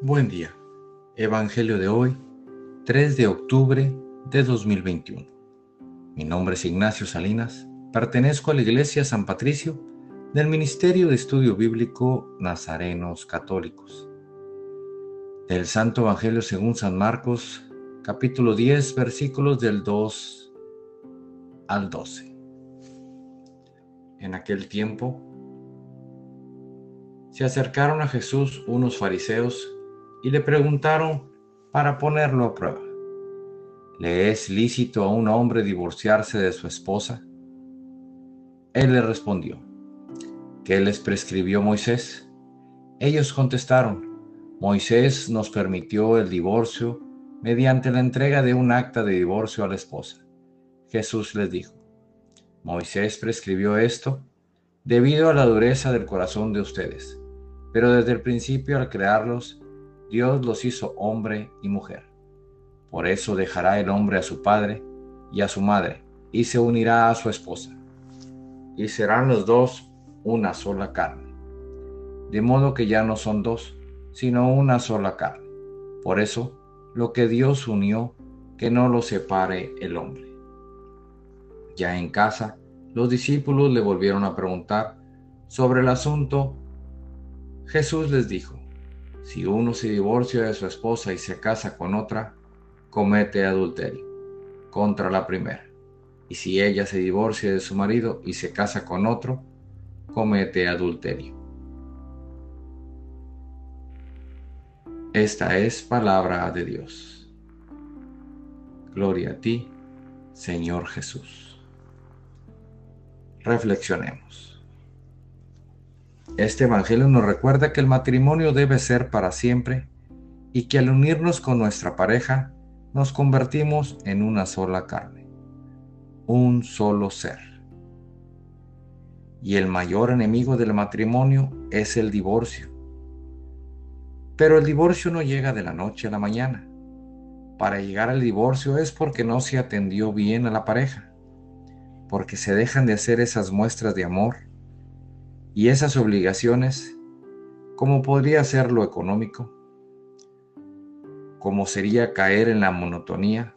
Buen día. Evangelio de hoy, 3 de octubre de 2021. Mi nombre es Ignacio Salinas. Pertenezco a la Iglesia San Patricio del Ministerio de Estudio Bíblico Nazarenos Católicos. Del Santo Evangelio según San Marcos, capítulo 10, versículos del 2 al 12. En aquel tiempo, se acercaron a Jesús unos fariseos y le preguntaron para ponerlo a prueba. ¿Le es lícito a un hombre divorciarse de su esposa? Él le respondió, ¿qué les prescribió Moisés? Ellos contestaron, Moisés nos permitió el divorcio mediante la entrega de un acta de divorcio a la esposa. Jesús les dijo, Moisés prescribió esto debido a la dureza del corazón de ustedes, pero desde el principio al crearlos, Dios los hizo hombre y mujer. Por eso dejará el hombre a su padre y a su madre, y se unirá a su esposa. Y serán los dos una sola carne. De modo que ya no son dos, sino una sola carne. Por eso, lo que Dios unió, que no lo separe el hombre. Ya en casa, los discípulos le volvieron a preguntar sobre el asunto. Jesús les dijo, si uno se divorcia de su esposa y se casa con otra, comete adulterio contra la primera. Y si ella se divorcia de su marido y se casa con otro, comete adulterio. Esta es palabra de Dios. Gloria a ti, Señor Jesús. Reflexionemos. Este Evangelio nos recuerda que el matrimonio debe ser para siempre y que al unirnos con nuestra pareja nos convertimos en una sola carne, un solo ser. Y el mayor enemigo del matrimonio es el divorcio. Pero el divorcio no llega de la noche a la mañana. Para llegar al divorcio es porque no se atendió bien a la pareja, porque se dejan de hacer esas muestras de amor y esas obligaciones, como podría ser lo económico, como sería caer en la monotonía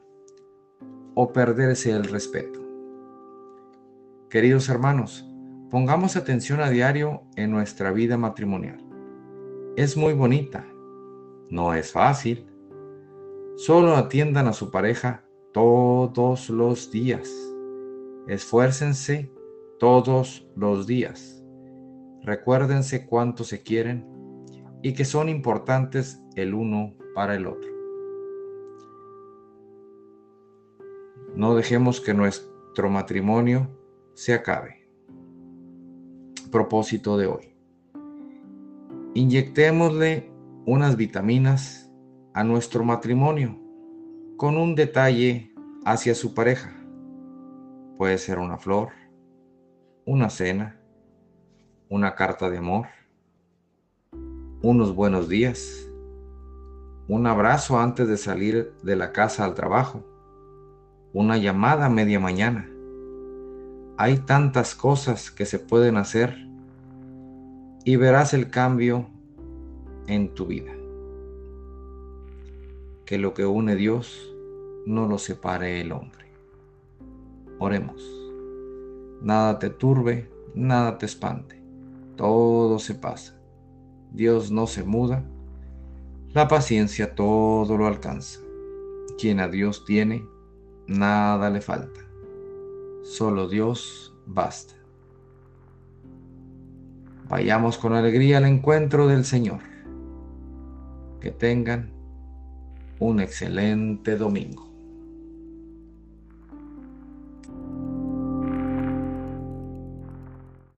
o perderse el respeto. Queridos hermanos, pongamos atención a diario en nuestra vida matrimonial. Es muy bonita, no es fácil. Solo atiendan a su pareja todos los días. Esfuércense todos los días Recuérdense cuánto se quieren y que son importantes el uno para el otro. No dejemos que nuestro matrimonio se acabe. Propósito de hoy. Inyectémosle unas vitaminas a nuestro matrimonio con un detalle hacia su pareja. Puede ser una flor, una cena, una carta de amor, unos buenos días, un abrazo antes de salir de la casa al trabajo, una llamada a media mañana. Hay tantas cosas que se pueden hacer y verás el cambio en tu vida. Que lo que une Dios no lo separe el hombre. Oremos. Nada te turbe, nada te espante todo se pasa. Dios no se muda. La paciencia todo lo alcanza. Quien a Dios tiene, nada le falta. Solo Dios basta. Vayamos con alegría al encuentro del Señor. Que tengan un excelente domingo.